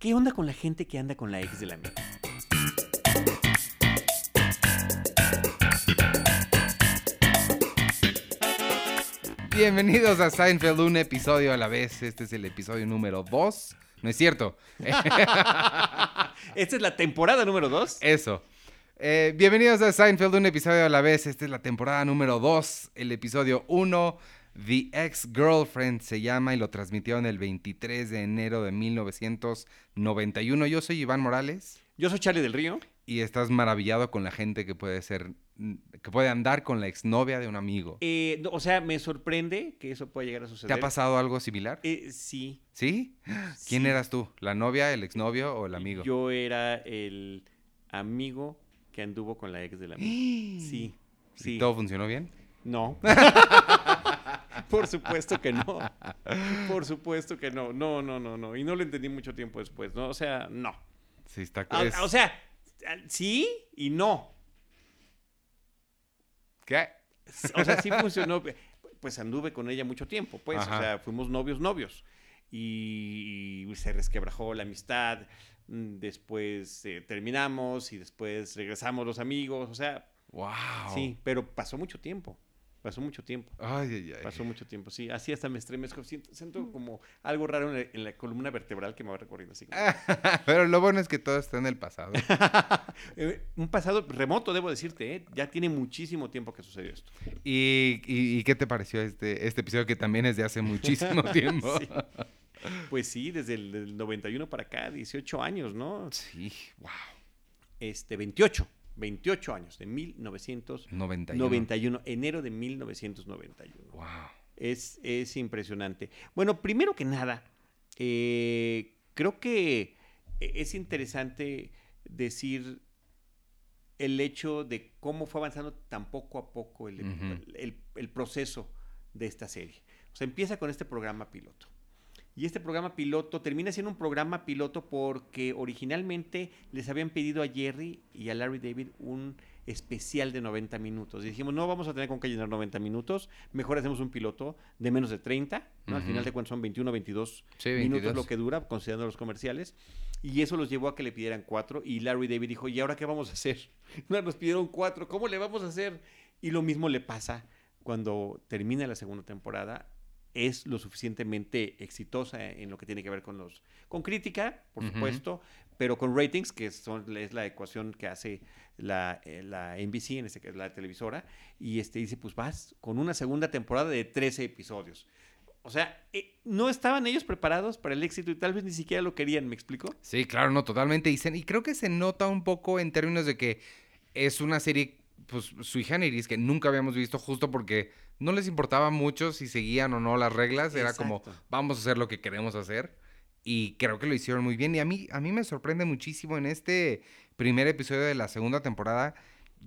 ¿Qué onda con la gente que anda con la ex del amigo? Bienvenidos a Seinfeld, un episodio a la vez. Este es el episodio número 2. No es cierto. Esta es la temporada número 2. Eso. Eh, bienvenidos a Seinfeld, un episodio a la vez. Esta es la temporada número 2, el episodio 1. The Ex-Girlfriend se llama y lo transmitieron el 23 de enero de 1991. Yo soy Iván Morales. Yo soy Charlie del Río. Y estás maravillado con la gente que puede ser, que puede andar con la exnovia de un amigo. Eh, no, o sea, me sorprende que eso pueda llegar a suceder. ¿Te ha pasado algo similar? Eh, sí. ¿Sí? ¿Quién Sí. eras tú? ¿La novia, el exnovio o el amigo? Yo era el amigo que anduvo con la ex del amigo. Sí. ¿Y Sí. todo funcionó bien? No. Por supuesto que no. Por supuesto que no. No, no, no, no. Y no lo entendí mucho tiempo después, ¿no? O sea, no. Sí, está... Es- O sea, sí y no. ¿Qué? O sea, sí funcionó. Pues anduve con ella mucho tiempo, pues. Ajá. O sea, fuimos novios, novios. Y, se resquebrajó la amistad. mm, Después eh, terminamos y después regresamos los amigos. O sea, ¡Wow! sí, pero pasó mucho tiempo. Pasó mucho tiempo. Ay, ay, ay. Pasó mucho tiempo, sí. Así hasta me estremezco. Siento, siento como algo raro en la, en la columna vertebral que me va recorriendo así. Pero lo bueno es que todo está en el pasado. Eh, un pasado remoto, debo decirte, ¿eh? Ya tiene muchísimo tiempo que sucedió esto. ¿Y, y, y qué te pareció este, este episodio que también es de hace muchísimo tiempo? Sí. Pues sí, desde el del 91 para acá, 18 años, ¿no? Sí, wow. Este, 28. 28 años, de 1991. 91. enero de 1991. Wow. Es, es impresionante. Bueno, primero que nada, eh, creo que es interesante decir el hecho de cómo fue avanzando tan poco a poco el, el- el proceso de esta serie. O sea, empieza con este programa piloto. Y este programa piloto termina siendo un programa piloto porque originalmente les habían pedido a Jerry y a Larry David un especial de 90 minutos. Y dijimos, no vamos a tener con qué llenar 90 minutos, mejor hacemos un piloto de menos de 30, ¿no? Al Ujú. final de cuentas son 21 22 Sí, minutos 22. lo que dura, considerando los comerciales. Y eso los llevó a que le pidieran cuatro. Y Larry David dijo, ¿y ahora qué vamos a hacer? No, nos pidieron cuatro, ¿cómo le vamos a hacer? Y lo mismo le pasa cuando termina la segunda temporada. Es lo suficientemente exitosa en lo que tiene que ver con los con crítica, por supuesto, pero con ratings, que son, es la ecuación que hace la, eh, la NBC, en este caso la televisora, y este dice, pues vas con una segunda temporada de 13 episodios. O sea, eh, no estaban ellos preparados para el éxito y tal vez ni siquiera lo querían, ¿me explico? Sí, claro, no, totalmente. Y, se- y creo que se nota un poco en términos de que es una serie, pues, sui generis, que nunca habíamos visto justo porque no les importaba mucho si seguían o no las reglas. Era como, vamos a hacer lo que queremos hacer. Y creo que lo hicieron muy bien. Y a mí, a mí me sorprende muchísimo en este primer episodio de la segunda temporada.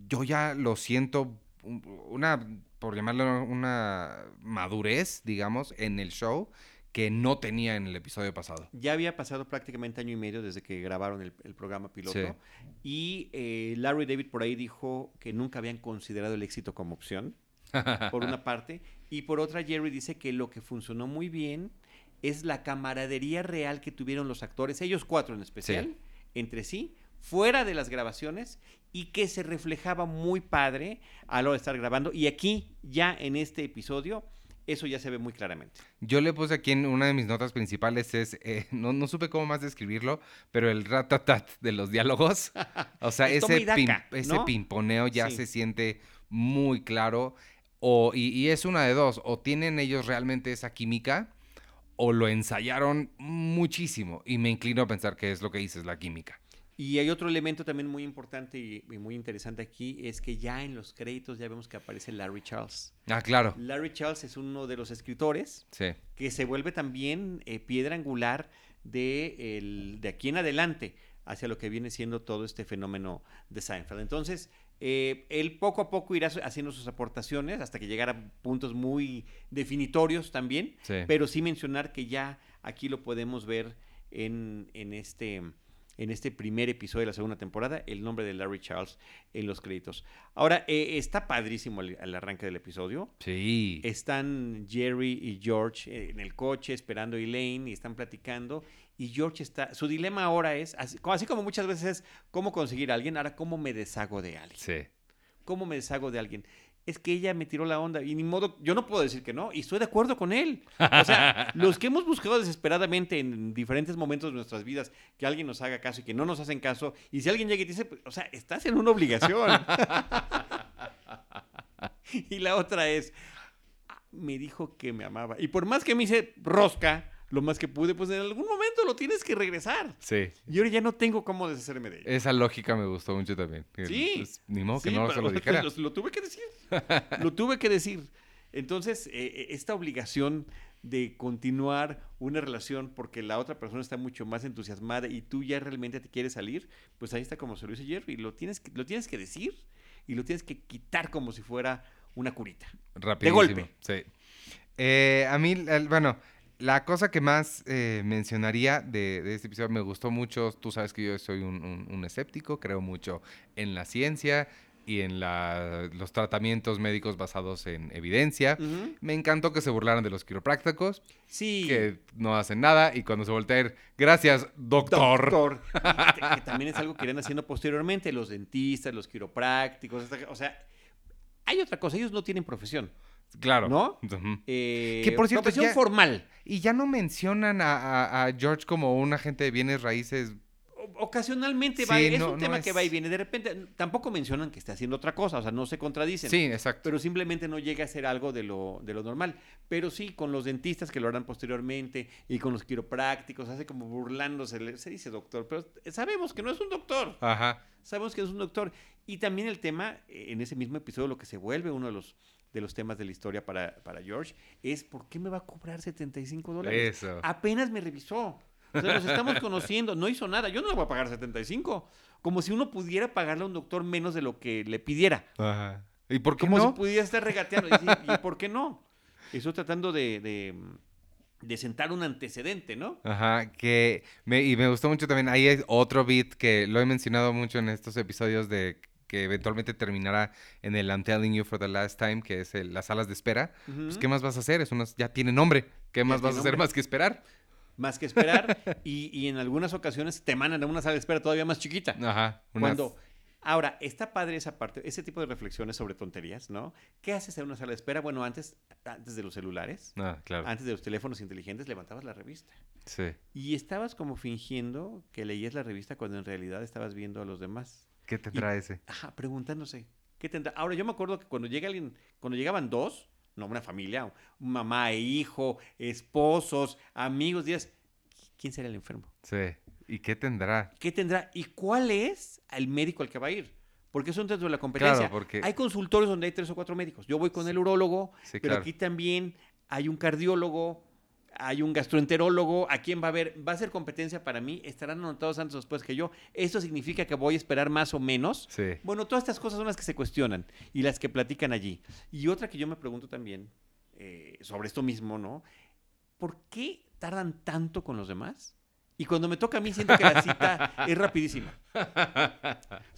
Yo ya lo siento un- una, por llamarlo una madurez, digamos, en el show que no tenía en el episodio pasado. Ya había pasado prácticamente año y medio desde que grabaron el, el programa piloto. Sí. Y eh, Larry David por ahí dijo que nunca habían considerado el éxito como opción, por una parte. Y por otra, Jerry dice que lo que funcionó muy bien es la camaradería real que tuvieron los actores, ellos cuatro en especial, Sí. entre sí, fuera de las grabaciones y que se reflejaba muy padre a hora de estar grabando. Y aquí, ya en este episodio, eso ya se ve muy claramente. Yo le puse aquí en una de mis notas principales es, eh, no, no supe cómo más describirlo, pero el ratatat de los diálogos, o sea, ese, daca, ese pimponeo ya Sí. se siente muy claro, o, y, y es una de dos, o tienen ellos realmente esa química, o lo ensayaron muchísimo, y me inclino a pensar que es lo que dices, la química. Y hay otro elemento también muy importante y, y muy interesante aquí, es que ya en los créditos ya vemos que aparece Larry Charles. Ah, claro, Larry Charles es uno de los escritores sí. que se vuelve también eh, piedra angular de, el- de aquí en adelante hacia lo que viene siendo todo este fenómeno de Seinfeld. Entonces, eh, él poco a poco irá haciendo sus aportaciones hasta que llegara a puntos muy definitorios también, Sí. pero sí mencionar que ya aquí lo podemos ver en, en este en este primer episodio de la segunda temporada, el nombre de Larry Charles en los créditos. Ahora, eh, está padrísimo el, el arranque del episodio. Sí. Están Jerry y George eh, en el coche esperando a Elaine y están platicando. Y George está. Su dilema ahora es, así, co- así como muchas veces es cómo conseguir a alguien, ahora cómo me deshago de alguien. Sí. ¿Cómo me deshago de alguien? Es que ella me tiró la onda y ni modo, yo no puedo decir que no, y estoy de acuerdo con él. O sea, los que hemos buscado desesperadamente en diferentes momentos de nuestras vidas que alguien nos haga caso y que no nos hacen caso, y si alguien llega y te dice, pues, o sea, estás en una obligación. y la otra es, "Ah, me dijo que me amaba. Y por más que me hice rosca, lo más que pude, pues en algún momento lo tienes que regresar. Sí. Y ahora ya no tengo cómo deshacerme de ella. Esa lógica me gustó mucho también. Sí. pues, ni modo que Sí, no se lo dijera. Lo, lo tuve que decir. lo tuve que decir. Entonces, eh, eh, esta obligación de continuar una relación porque la otra persona está mucho más entusiasmada y tú ya realmente te quieres salir, pues ahí está como se lo dice Jerry. Lo tienes que, lo tienes que decir y lo tienes que quitar como si fuera una curita. Rapidísimo. golpe. Sí. Eh, a mí, bueno, la cosa que más eh, mencionaría de, de este episodio me gustó mucho. Tú sabes que yo soy un, un- un escéptico, creo mucho en la ciencia y en la- los tratamientos médicos basados en evidencia. Me encantó que se burlaran de los quiroprácticos, Sí. que no hacen nada, y cuando se voltea a ir, gracias, doctor. Doctor. Que, que también es algo que irán haciendo posteriormente los dentistas, los quiroprácticos. O sea, hay otra cosa, ellos no tienen profesión. Claro. ¿No? Eh, Que, por cierto, profesión ya- formal. Y ya no mencionan a, a- a George como un agente de bienes raíces. O- Ocasionalmente va, Sí, es no- un no tema es- que va y viene. De repente, tampoco mencionan que está haciendo otra cosa, o sea, no se contradicen. Sí, exacto. Pero simplemente no llega a ser algo de lo, de lo normal. Pero sí, con los dentistas que lo harán posteriormente y con los quiroprácticos, hace como burlándose. Se dice doctor, pero sabemos que no es un doctor. Ajá. Sabemos que es un doctor. Y también el tema, eh, en ese mismo episodio, lo que se vuelve uno de los, de los temas de la historia para, para George, es ¿por qué me va a cobrar 75 dólares? Eso. Apenas me revisó. O sea, nos estamos conociendo, no hizo nada. Yo no le voy a pagar 75. Como si uno pudiera pagarle a un doctor menos de lo que le pidiera. Ajá. ¿Y por qué Como no? si pudiera estar regateando. Y, decir, ¿y por qué no? Estoy tratando de, de, de sentar un antecedente, ¿no? Ajá, que me, y me gustó mucho también. Ahí hay otro beat que lo he mencionado mucho en estos episodios de que eventualmente terminará en el I'm Telling You for the Last Time, que es el- las salas de espera. Pues. ¿qué más vas a hacer? Es unas, ya tiene nombre. ¿Qué más vas a hacer nombre. más que esperar? Más que esperar. y, y en algunas ocasiones te mandan a una sala de espera todavía más chiquita. Ajá. unas- Cuando. Ahora, está padre esa parte, ese tipo de reflexiones sobre tonterías, ¿no? ¿Qué haces en una sala de espera? Bueno, antes, antes de los celulares, Ah, claro. antes de los teléfonos inteligentes, levantabas la revista. Sí. Y estabas como fingiendo que leías la revista cuando en realidad estabas viendo a los demás. ¿Qué te Y- ese? Ajá, preguntándose, ¿qué tendrá? Ahora, yo me acuerdo que cuando llega alguien, cuando llegaban dos, no, una familia, mamá e hijo, esposos, amigos, días, ¿quién será el enfermo? Sí. ¿Y qué tendrá? ¿Qué tendrá? ¿Y cuál es el médico al que va a ir? Porque eso dentro de la competencia. Claro, porque... Hay consultorios donde hay tres o cuatro médicos. Yo voy con el urólogo, Sí, pero claro. aquí también hay un cardiólogo, hay un gastroenterólogo. ¿A quién va a ver? ¿Va a ser competencia para mí? ¿Estarán anotados antes o después que yo? ¿Esto significa que voy a esperar más o menos? Sí. Bueno, todas estas cosas son las que se cuestionan y las que platican allí. Y otra que yo me pregunto también eh, sobre esto mismo, ¿no? ¿Por qué tardan tanto con los demás? Y cuando me toca a mí, siento que la cita es rapidísima.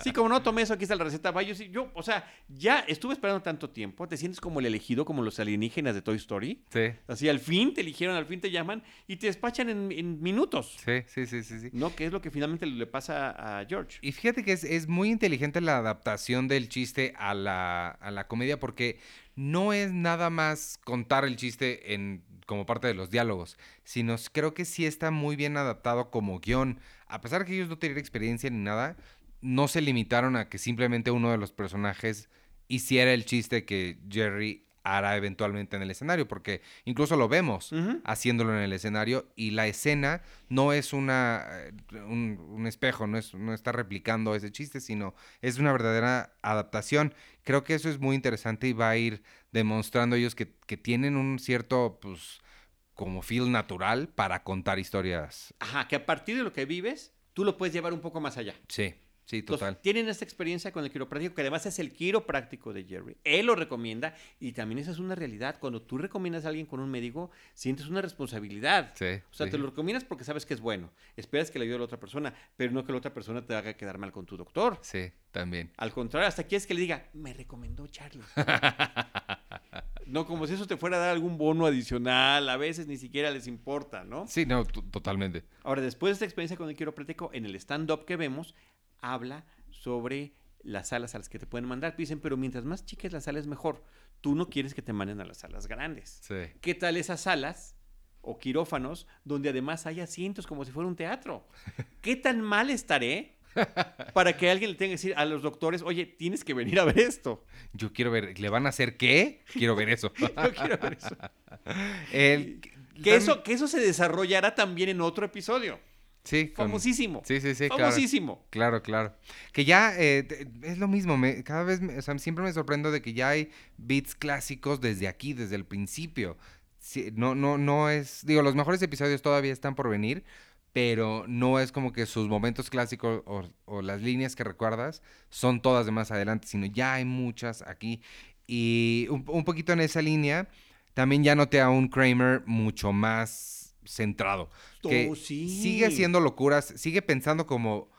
Sí, como no tomé eso, aquí está la receta. Yo, sí, yo, o sea, ya estuve esperando tanto tiempo. Te sientes como el elegido, como los alienígenas de Toy Story. Sí. Así, al fin te eligieron, al fin te llaman y te despachan en, en minutos. Sí, sí, sí, sí, sí. ¿No? Que es lo que finalmente le pasa a George. Y fíjate que es, es muy inteligente la adaptación del chiste a la, a la comedia porque no es nada más contar el chiste en, como parte de los diálogos, sino creo que sí está muy bien adaptado como guion. A pesar de que ellos no tenían experiencia ni nada, no se limitaron a que simplemente uno de los personajes hiciera el chiste que Jerry hará eventualmente en el escenario, porque incluso lo vemos haciéndolo en el escenario y la escena no es una eh, un, un espejo, no, es, no está replicando ese chiste, sino es una verdadera adaptación. Creo que eso es muy interesante y va a ir demostrando ellos que, que tienen un cierto, pues, como feel natural para contar historias. Ajá, que a partir de lo que vives, tú lo puedes llevar un poco más allá. Sí. Sí, Entonces, total. tienen esta experiencia con el quiropráctico, que además es el quiropráctico de Jerry. Él lo recomienda y también esa es una realidad. Cuando tú recomiendas a alguien con un médico, sientes una responsabilidad. Sí. O sea, sí. te lo recomiendas porque sabes que es bueno. Esperas que le ayude a la otra persona, pero no que la otra persona te haga quedar mal con tu doctor. Sí, también. Al contrario, hasta quieres que le diga, me recomendó Charlie. no, como si eso te fuera a dar algún bono adicional. A veces ni siquiera les importa, ¿no? Sí, no, totalmente. Ahora, después de esta experiencia con el quiropráctico, en el stand-up que vemos, habla sobre las salas a las que te pueden mandar. Dicen, pero mientras más chicas la sala es mejor. Tú no quieres que te manden a las salas grandes. Sí. ¿Qué tal esas salas o quirófanos donde además hay asientos como si fuera un teatro? ¿Qué tan mal estaré para que alguien le tenga que decir a los doctores, oye, tienes que venir a ver esto? Yo quiero ver, ¿le van a hacer qué? Quiero ver eso. Yo quiero ver eso. El- Que eso, que eso se desarrollará también en otro episodio. Sí, con- Famosísimo. Sí, sí, sí, claro. Famosísimo. Claro, claro. Que ya eh, es lo mismo, me- cada vez, me- o sea, siempre me sorprendo de que ya hay beats clásicos desde aquí, desde el principio. Sí, no, no, no es, digo, los mejores episodios todavía están por venir, pero no es como que sus momentos clásicos o, o las líneas que recuerdas son todas de más adelante, sino ya hay muchas aquí. Y un, un poquito en esa línea, también ya noté a un Kramer mucho más centrado que Oh, sí. sigue haciendo locuras, sigue pensando como...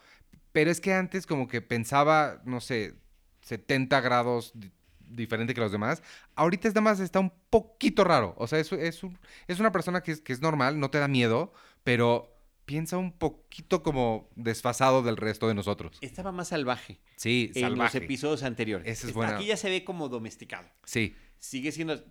Pero es que antes como que pensaba, no sé, 70 grados di- diferente que los demás. Ahorita es nada más está un poquito raro. O sea, es, es, un- es una persona que es, que es normal, no te da miedo, pero piensa un poquito como desfasado del resto de nosotros. Estaba más salvaje Sí, en los salvaje. episodios anteriores. Esa es. Aquí ya se ve como domesticado. Sí, Sigue siendo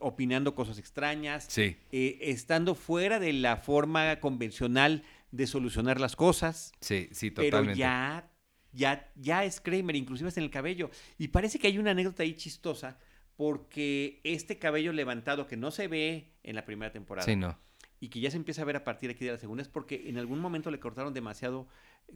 opinando cosas extrañas, sí, eh, estando fuera de la forma convencional de solucionar las cosas, sí, sí, pero totalmente. ya, ya, ya es Kramer, inclusive hasta en el cabello. Y parece que hay una anécdota ahí chistosa, porque este cabello levantado que no se ve en la primera temporada Sí, no. y que ya se empieza a ver a partir aquí de la segunda es porque en algún momento le cortaron demasiado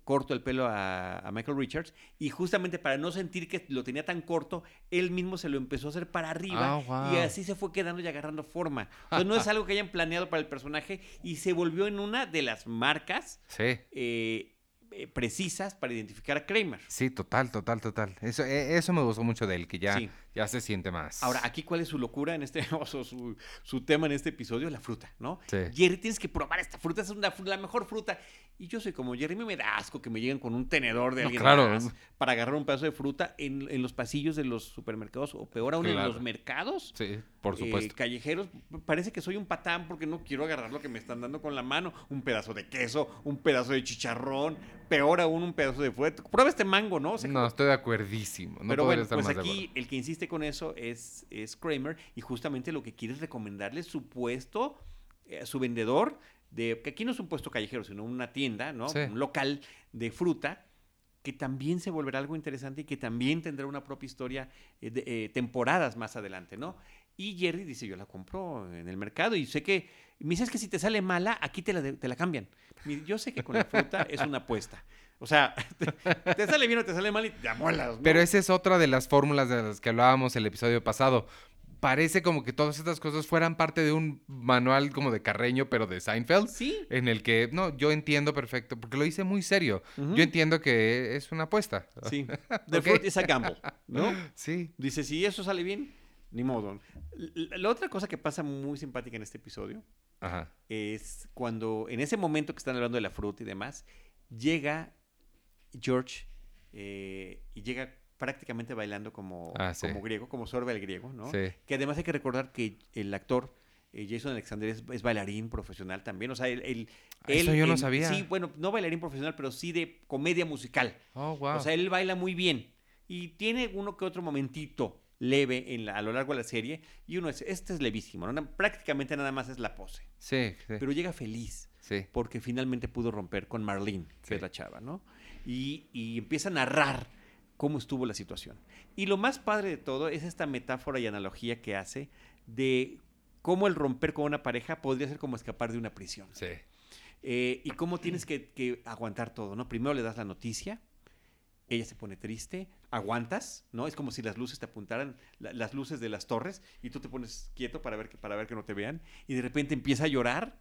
corto el pelo a, a Michael Richards y justamente para no sentir que lo tenía tan corto, él mismo se lo empezó a hacer para arriba Ah, y así se fue quedando y agarrando forma. Entonces no es algo que hayan planeado para el personaje y se volvió en una de las marcas Sí. eh, eh, precisas para identificar a Kramer. Sí, total, total, total. Eso, e- eso me gustó mucho de él, que ya, Sí. Ya se siente más. Ahora, aquí cuál es su locura en este, o su, su- su tema en este episodio, la fruta, ¿no? Sí. Jerry, tienes que probar esta fruta, es una la mejor fruta. Y yo soy como Jerry, me da asco que me lleguen con un tenedor de No, alguien claro. más para agarrar un pedazo de fruta en, en los pasillos de los supermercados o peor aún en los mercados. Sí, por eh, supuesto. callejeros, parece que soy un patán porque no quiero agarrar lo que me están dando con la mano. Un pedazo de queso, un pedazo de chicharrón, peor aún un pedazo de fruta. Prueba este mango, ¿no? O sea, no, estoy de acuerdísimo. No pero bueno, estar pues más aquí el que insiste con eso es, es Kramer y justamente lo que quiere es recomendarle su puesto, eh, su vendedor, de, que aquí no es un puesto callejero, sino una tienda, ¿no? Sí. Un local de fruta, que también se volverá algo interesante y que también tendrá una propia historia eh, de, eh, temporadas más adelante, ¿no? Y Jerry dice, yo la compro en el mercado y sé que, me dices que si te sale mala, aquí te la, te la cambian. Yo sé que con la fruta es una apuesta. O sea, te, te sale bien o te sale mal y te amuelas, ¿no? Pero esa es otra de las fórmulas de las que hablábamos el episodio pasado. Parece como que todas estas cosas fueran parte de un manual como de Carreño, pero de Seinfeld. Sí. En el que, no, yo entiendo perfecto, porque lo hice muy serio. Ujú. Yo entiendo que es una apuesta. Sí. The Ok. fruit is a gamble, ¿no? Sí. Dice, si eso sale bien, ni modo. La otra cosa que pasa muy simpática en este episodio Ajá. es cuando, en ese momento que están hablando de la fruta y demás, llega George eh, y llega prácticamente bailando como, Ah, sí. como griego, como sorbe el griego, ¿no? Sí. Que además hay que recordar que el actor eh, Jason Alexander es, es bailarín profesional también. O sea, él. él- Eso él yo no en- sabía. Sí, bueno, no bailarín profesional, pero sí de comedia musical. Oh, wow. O sea, él baila muy bien. Y tiene uno que otro momentito leve en la- a lo largo de la serie. Y uno es, este es levísimo, ¿no? Prácticamente nada más es la pose. sí, sí. Pero llega feliz sí. porque finalmente pudo romper con Marlene, que Sí. es la chava, ¿no? Y, y empieza a narrar cómo estuvo la situación. Y lo más padre de todo es esta metáfora y analogía que hace de cómo el romper con una pareja podría ser como escapar de una prisión. Sí. Eh, y cómo tienes que, que aguantar todo, ¿no? Primero le das la noticia, ella se pone triste, aguantas, ¿no? Es como si las luces te apuntaran, la- las luces de las torres, y tú te pones quieto para ver, que, para ver que no te vean, y de repente empieza a llorar,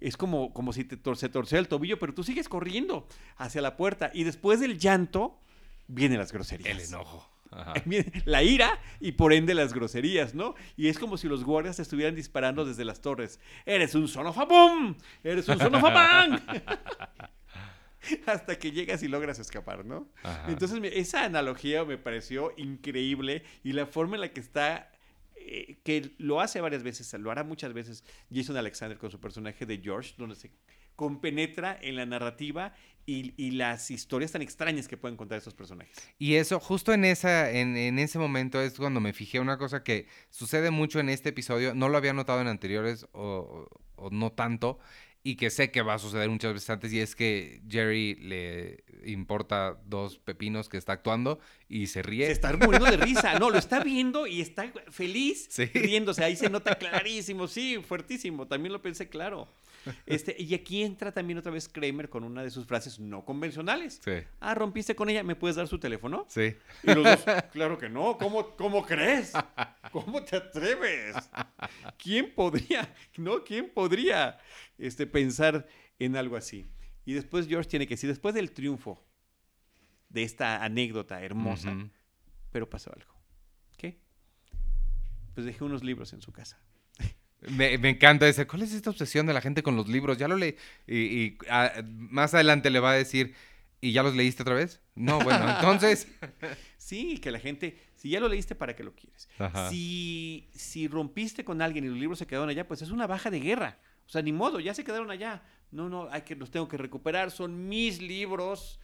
es como, como si te tor- se torcea el tobillo, pero tú sigues corriendo hacia la puerta y después del llanto vienen las groserías. El enojo. Ajá. La ira y por ende las groserías, ¿no? Y es como si los guardias te estuvieran disparando desde las torres. Eres un son of a boom, eres un son of a bang. Hasta que llegas y logras escapar, ¿no? Ajá. Entonces esa analogía me pareció increíble y la forma en la que está, eh, que lo hace varias veces, lo hará muchas veces Jason Alexander con su personaje de George, donde se compenetra en la narrativa y, y las historias tan extrañas que pueden contar estos personajes. Y eso, justo en, esa, en, en ese momento es cuando me fijé una cosa que sucede mucho en este episodio, no lo había notado en anteriores o, o no tanto, y que sé que va a suceder muchas veces antes, y es que Jerry le importa dos pepinos que está actuando y se ríe. Se está muriendo de risa. No, lo está viendo y está feliz Sí. riéndose. Ahí se nota clarísimo. Sí, fuertísimo. También lo pensé claro. Este, y aquí entra también otra vez Kramer con una de sus frases no convencionales. Sí, Ah, rompiste con ella. ¿Me puedes dar su teléfono? sí. Y los dos, claro que no. ¿Cómo, cómo crees? ¿Cómo te atreves? ¿Quién podría, no? ¿Quién podría este, pensar en algo así? Y después George tiene que decir, después del triunfo de esta anécdota hermosa, pero pasó algo. ¿Qué? Pues dejé unos libros en su casa. Me, me encanta ese. ¿Cuál es esta obsesión de la gente con los libros? Ya lo leí. Y, y, más adelante le va a decir, ¿y ya los leíste otra vez? No, bueno, entonces. Sí, que la gente, si ya lo leíste, ¿para qué lo quieres? Ajá. Si, si rompiste con alguien y los libros se quedaron allá, pues es una baja de guerra. O sea, ni modo, ya se quedaron allá. No, no, hay que, los tengo que recuperar, son mis libros.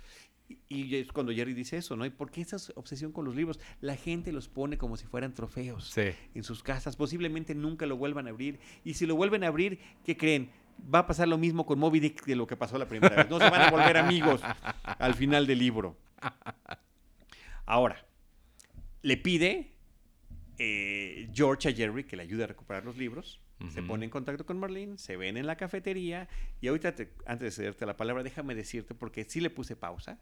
Y, es cuando Jerry dice eso, ¿no? ¿Y por qué esa obsesión con los libros? La gente los pone como si fueran trofeos. Sí. en sus casas, posiblemente nunca lo vuelvan a abrir. Y si lo vuelven a abrir, ¿qué creen? Va a pasar lo mismo con Moby Dick de lo que pasó la primera vez. No se van a volver amigos al final del libro. Ahora, le pide eh, George a Jerry que le ayude a recuperar los libros. Se pone en contacto con Marlene, se ven en la cafetería. Y ahorita, te- antes de cederte la palabra, déjame decirte, porque sí le puse pausa.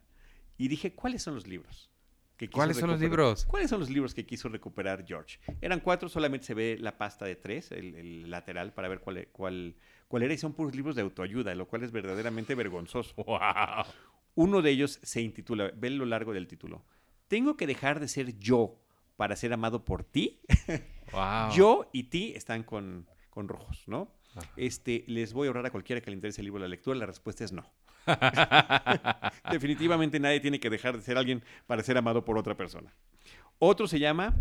Y dije, ¿cuáles son los libros? que quiso ¿Cuáles son los recuperar? libros? ¿Cuáles son los libros que quiso recuperar George? Eran cuatro, solamente se ve la pasta de tres, el, el lateral, para ver cuál, cuál, cuál era. Y son puros libros de autoayuda, lo cual es verdaderamente vergonzoso. ¡Wow! Uno de ellos se intitula, ve lo largo del título, ¿Tengo que dejar de ser yo para ser amado por ti? ¡Wow! Yo y ti están con, con rojos, ¿no? Ajá. Este, les voy a ahorrar a cualquiera que le interese el libro de la lectura. La respuesta es no. Definitivamente nadie tiene que dejar de ser alguien para ser amado por otra persona. Otro se llama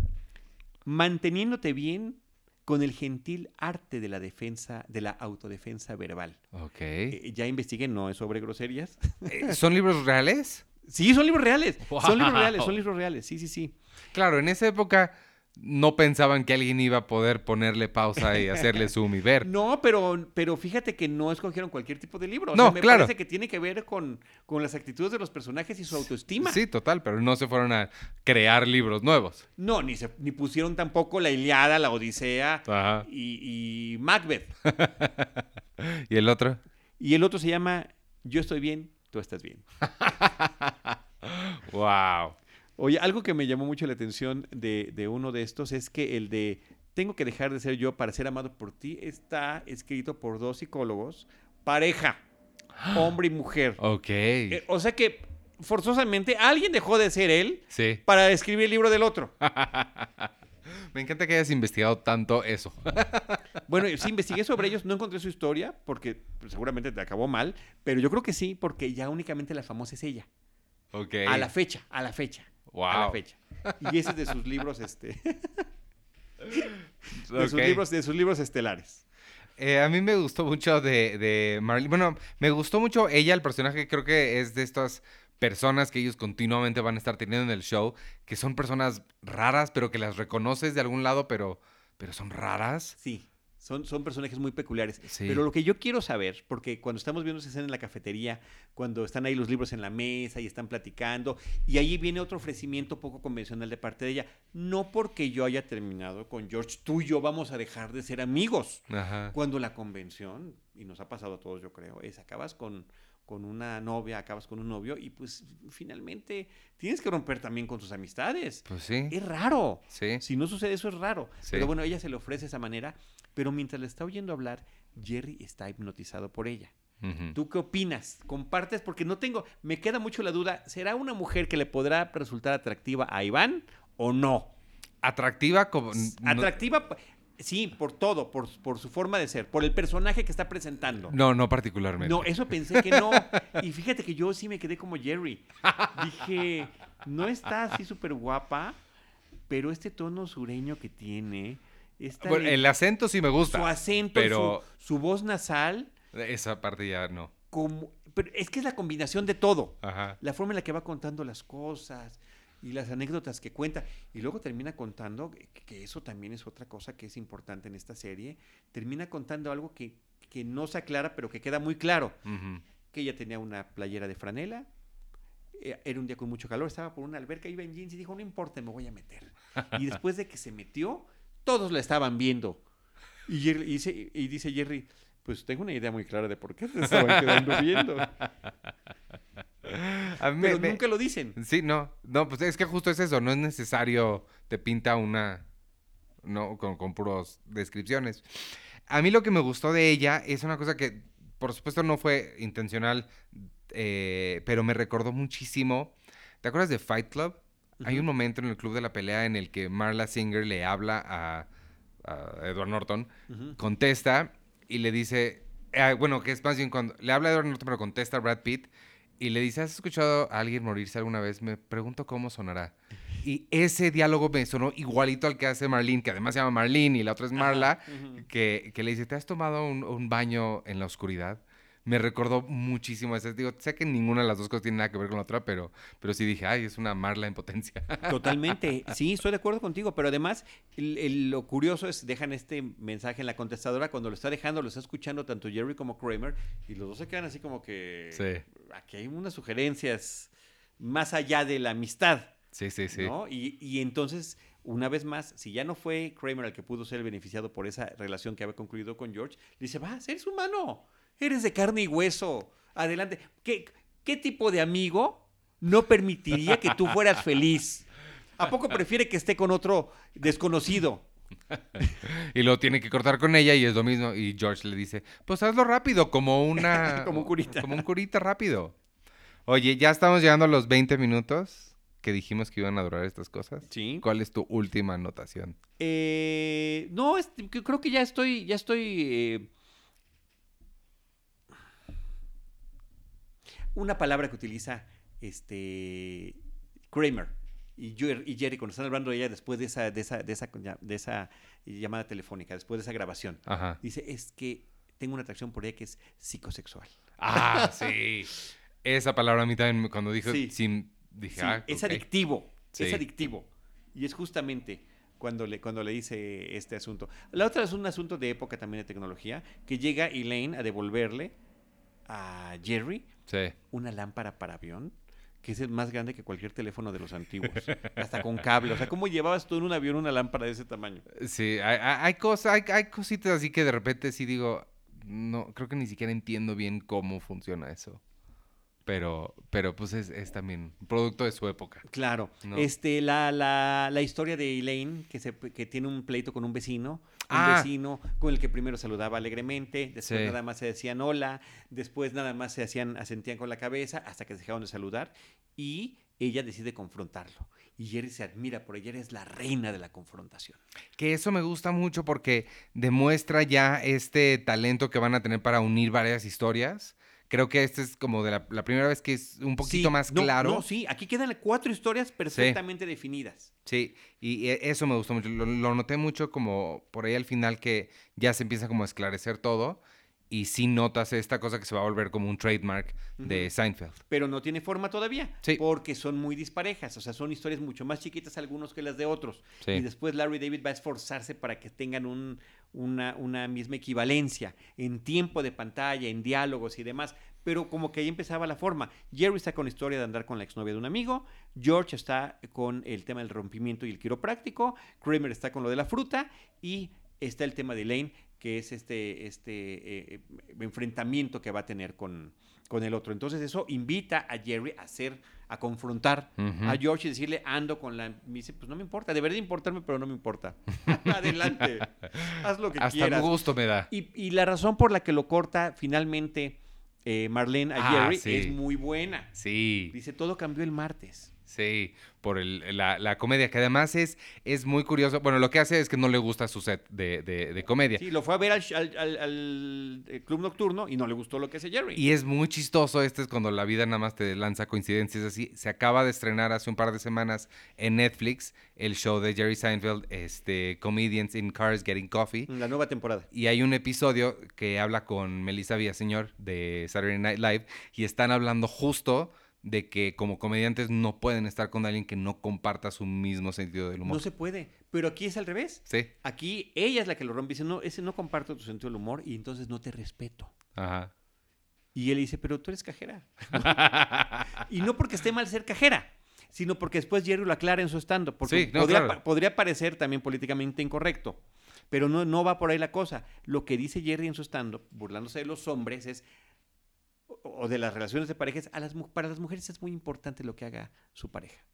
Manteniéndote bien con el gentil arte de la defensa, de la autodefensa verbal. Ok. Eh, ya investigué, no es sobre groserías. Eh, ¿Son libros reales? Sí, son libros reales. Son libros reales, son libros reales. Sí, sí, sí. Claro, en esa época no pensaban que alguien iba a poder ponerle pausa y hacerle zoom y ver. No, pero, pero fíjate que no escogieron cualquier tipo de libro. O No, sea, me claro. parece que tiene que ver con, con las actitudes de los personajes y su autoestima. Sí, total, pero no se fueron a crear libros nuevos. No, ni, se, ni pusieron tampoco la Iliada, la Odisea Ajá. y, y Macbeth. ¿Y el otro? Y el otro se llama Yo estoy bien, tú estás bien. ¡Wow! Oye, algo que me llamó mucho la atención de, de uno de estos es que el de Tengo que dejar de ser yo para ser amado por ti está escrito por dos psicólogos, pareja, hombre y mujer. Ok. Eh, o sea que forzosamente alguien dejó de ser él Sí. para escribir el libro del otro. Me encanta que hayas investigado tanto eso. Bueno, sí investigué sobre ellos, no encontré su historia porque pues, seguramente te acabó mal, pero yo creo que sí, porque ya únicamente la famosa es ella. Ok. A la fecha, a la fecha. A la Wow. fecha. Y ese es de sus libros, este, de, sus libros, de sus libros estelares. Eh, a mí me gustó mucho de, de Marlene. Bueno, me gustó mucho ella, el personaje. Creo que es de estas personas que ellos continuamente van a estar teniendo en el show, que son personas raras, pero que las reconoces de algún lado, pero, pero son raras. Sí, son, son personajes muy peculiares. Sí. Pero lo que yo quiero saber, porque cuando estamos viendo esa escena en la cafetería, cuando están ahí los libros en la mesa y están platicando, y ahí viene otro ofrecimiento poco convencional de parte de ella, no porque yo haya terminado con George, tú y yo vamos a dejar de ser amigos. Ajá. Cuando la convención, y nos ha pasado a todos yo creo, es acabas con, con una novia, acabas con un novio, y pues finalmente tienes que romper también con tus amistades. Pues sí. Es raro. Sí. Si no sucede eso es raro. Sí. Pero bueno, ella se le ofrece esa manera, pero mientras le está oyendo hablar, Jerry está hipnotizado por ella. ¿Tú qué opinas? ¿Compartes? Porque no tengo, me queda mucho la duda, ¿será una mujer que le podrá resultar atractiva a Iván o no? Atractiva como... no- Atractiva, sí, por todo, por, por su forma de ser, por el personaje que está presentando. No, no particularmente. No, eso pensé que no. Y fíjate que yo sí me quedé como Jerry. Dije, no está así súper guapa, pero este tono sureño que tiene, esta Bueno, de- el acento sí me gusta. su acento, pero- su, su voz nasal, Esa parte ya no. como, pero es que es la combinación de todo. Ajá. La forma en la que va contando las cosas y las anécdotas que cuenta. Y luego termina contando, que, eso también es otra cosa que es importante en esta serie, termina contando algo que, que no se aclara, pero que queda muy claro. Que ella tenía una playera de franela, eh, era un día con mucho calor, estaba por una alberca, iba en jeans y dijo, no importa, me voy a meter. Y después de que se metió, todos la estaban viendo. Y, Jerry- y dice, y dice Jerry, pues tengo una idea muy clara de por qué te estaban quedando viendo. A mí Pero me- nunca lo dicen. Sí, no. No, pues es que justo es eso. No es necesario. Te pinta una. No, con, con puros descripciones. A mí lo que me gustó de ella es una cosa que, por supuesto, no fue intencional, eh, pero me recordó muchísimo. ¿Te acuerdas de Fight Club? Hay un momento en el club de la pelea en el que Marla Singer le habla a, a Edward Norton, contesta y le dice, ah, bueno, que es más bien cuando le habla a Edward Norton, pero contesta a Brad Pitt y le dice, ¿has escuchado a alguien morirse alguna vez? Me pregunto cómo sonará. Y ese diálogo me sonó igualito al que hace Marlene, que además se llama Marlene y la otra es Marla, que, que le dice, ¿te has tomado un, un baño en la oscuridad? Me recordó muchísimo ese. Digo, sé que ninguna de las dos cosas tiene nada que ver con la otra, pero, pero sí dije, ay, es una Marla en potencia. Totalmente, sí, estoy de acuerdo contigo, pero además el- el- lo curioso es, dejan este mensaje en la contestadora, cuando lo está dejando, lo está escuchando tanto Jerry como Kramer, y los dos se quedan así como que Sí. aquí hay unas sugerencias más allá de la amistad, Sí, sí, sí. ¿no? Y, y entonces, una vez más, si ya no fue Kramer el que pudo ser el beneficiado por esa relación que había concluido con George, le dice, vas, eres humano, eres de carne y hueso, adelante. ¿Qué, qué tipo de amigo no permitiría que tú fueras feliz? ¿A poco prefiere que esté con otro desconocido? Y lo tiene que cortar con ella y es lo mismo. Y George le dice, pues hazlo rápido, como una... Como un curita. Como un curita rápido. Oye, ya estamos llegando a los 20 minutos que dijimos que iban a durar estas cosas. Sí. ¿Cuál es tu última anotación? Eh, no, es- que- creo que ya estoy, ya estoy. eh, una palabra que utiliza este Kramer y, Jer- y Jerry cuando están hablando de ella después de esa, de esa, de esa, de esa llamada telefónica, después de esa grabación. Ajá. Dice, es que tengo una atracción por ella que es psicosexual. Ah, sí. Esa palabra a mí también cuando dijo Sí. sin dije, Sí, ah, es adictivo, es adictivo. Y es justamente cuando le, cuando le dice este asunto. La otra es un asunto de época también de tecnología, que llega Elaine a devolverle a Jerry Sí. una lámpara para avión, que es el más grande que cualquier teléfono de los antiguos, hasta con cable. O sea, ¿cómo llevabas tú en un avión una lámpara de ese tamaño? Sí, hay, hay, cosas, hay, hay cositas así que de repente sí digo, no, creo que ni siquiera entiendo bien cómo funciona eso. Pero, pero pues es, es también producto de su época. Claro. No. Este, la, la, la historia de Elaine, que, se, que tiene un pleito con un vecino, Ah. vecino con el que primero saludaba alegremente, después Sí. nada más se decían hola, después nada más se hacían, asentían con la cabeza hasta que se dejaron de saludar y ella decide confrontarlo. Y Jerry se admira por ella, es la reina de la confrontación. Que eso me gusta mucho porque demuestra ya este talento que van a tener para unir varias historias. Creo que este es como de la, la primera vez que es un poquito Sí, más no, claro. No, sí, aquí quedan cuatro historias perfectamente definidas. Sí, y eso me gustó mucho. Lo, lo noté mucho como por ahí al final que ya se empieza como a esclarecer todo y sí notas esta cosa que se va a volver como un trademark de. Seinfeld. pero no tiene forma todavía, Sí. porque son muy disparejas, o sea, son historias mucho más chiquitas algunos que las de otros. Sí. Y después Larry David va a esforzarse para que tengan un- una, una misma equivalencia en tiempo de pantalla, en diálogos y demás. Pero como que ahí empezaba la forma. Jerry está con la historia de andar con la exnovia de un amigo, George está con el tema del rompimiento y el quiropráctico, Kramer está con lo de la fruta y está el tema de Elaine que es este, este eh, enfrentamiento que va a tener con, con el otro. Entonces eso invita a Jerry a hacer, a confrontar a George y decirle, ando con la... Me dice, pues no me importa, debería de importarme, pero no me importa. Adelante, haz lo que Hasta quieras. gusto me da. Y, y la razón por la que lo corta finalmente eh, Marlene a Ah, Jerry sí. es muy buena. Sí. Dice, todo cambió el martes. Sí, por el- la, la comedia, que además es, es muy curioso. Bueno, lo que hace es que no le gusta su set de, de- de comedia. Sí, lo fue a ver al, al- al- eh, club nocturno y no le gustó lo que hace Jerry. Y es muy chistoso, este es cuando la vida nada más te lanza coincidencias así. Se acaba de estrenar hace un par de semanas en Netflix el show de Jerry Seinfeld, este, Comedians in Cars Getting Coffee. La nueva temporada. Y hay un episodio que habla con Melissa Villaseñor de Saturday Night Live y están hablando justo de que como comediantes no pueden estar con alguien que no comparta su mismo sentido del humor. No se puede. Pero aquí es al revés. Sí, Aquí ella es la que lo rompe y dice, no, ese no comparto tu sentido del humor y entonces no te respeto. ajá. Y él dice, pero tú eres cajera. y no porque esté mal ser cajera, sino porque después Jerry lo aclara en su stand Porque Sí, no, podría, claro. pa- podría parecer también políticamente incorrecto. Pero no, no va por ahí la cosa. Lo que dice Jerry en su stand burlándose de los hombres, es o- de las relaciones de parejas, a las, para las mujeres es muy importante lo que haga su pareja.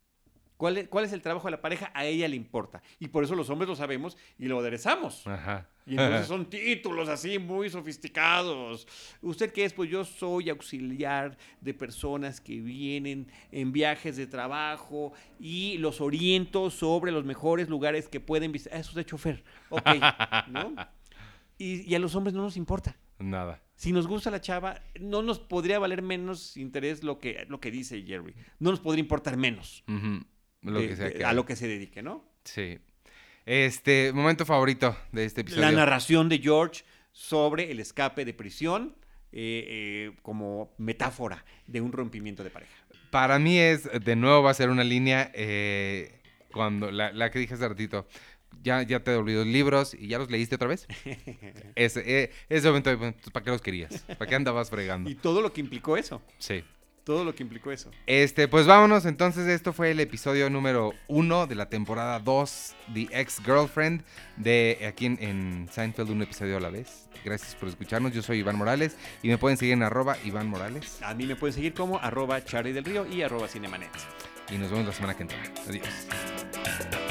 ¿Cuál es, ¿Cuál es el trabajo de la pareja? A ella le importa. Y por eso los hombres lo sabemos y lo aderezamos. Ajá. Y entonces son títulos así muy sofisticados. ¿Usted qué es? Pues yo soy auxiliar de personas que vienen en viajes de trabajo y los oriento sobre los mejores lugares que pueden visitar. Eso es de chofer. Ok. ¿no? Y, y a los hombres no nos importa. Nada. Si nos gusta la chava, no nos podría valer menos interés lo que, lo que dice Jerry. No nos podría importar menos. Lo de- que sea de- que a lo que se dedique, ¿no? Sí. Este, momento favorito de este episodio. La narración de George sobre el escape de prisión eh, eh, como metáfora de un rompimiento de pareja. Para mí es, de nuevo va a ser una línea eh, cuando la, la que dije hace ratito. Ya, ya te olvidó los libros y ya los leíste otra vez. Ese, eh, ese momento, bueno, ¿para qué los querías? ¿Para qué andabas fregando? Y todo lo que implicó eso. Sí. Todo lo que implicó eso. Este, pues vámonos. Entonces, esto fue el episodio número uno de la temporada 2, The Ex-Girlfriend, de aquí en, en Seinfeld, un episodio a la vez. Gracias por escucharnos. Yo soy Iván Morales y me pueden seguir en arroba Iván Morales. A mí me pueden seguir como arroba Charlie del Río y arroba Cinemanet. Y nos vemos la semana que entra. Adiós.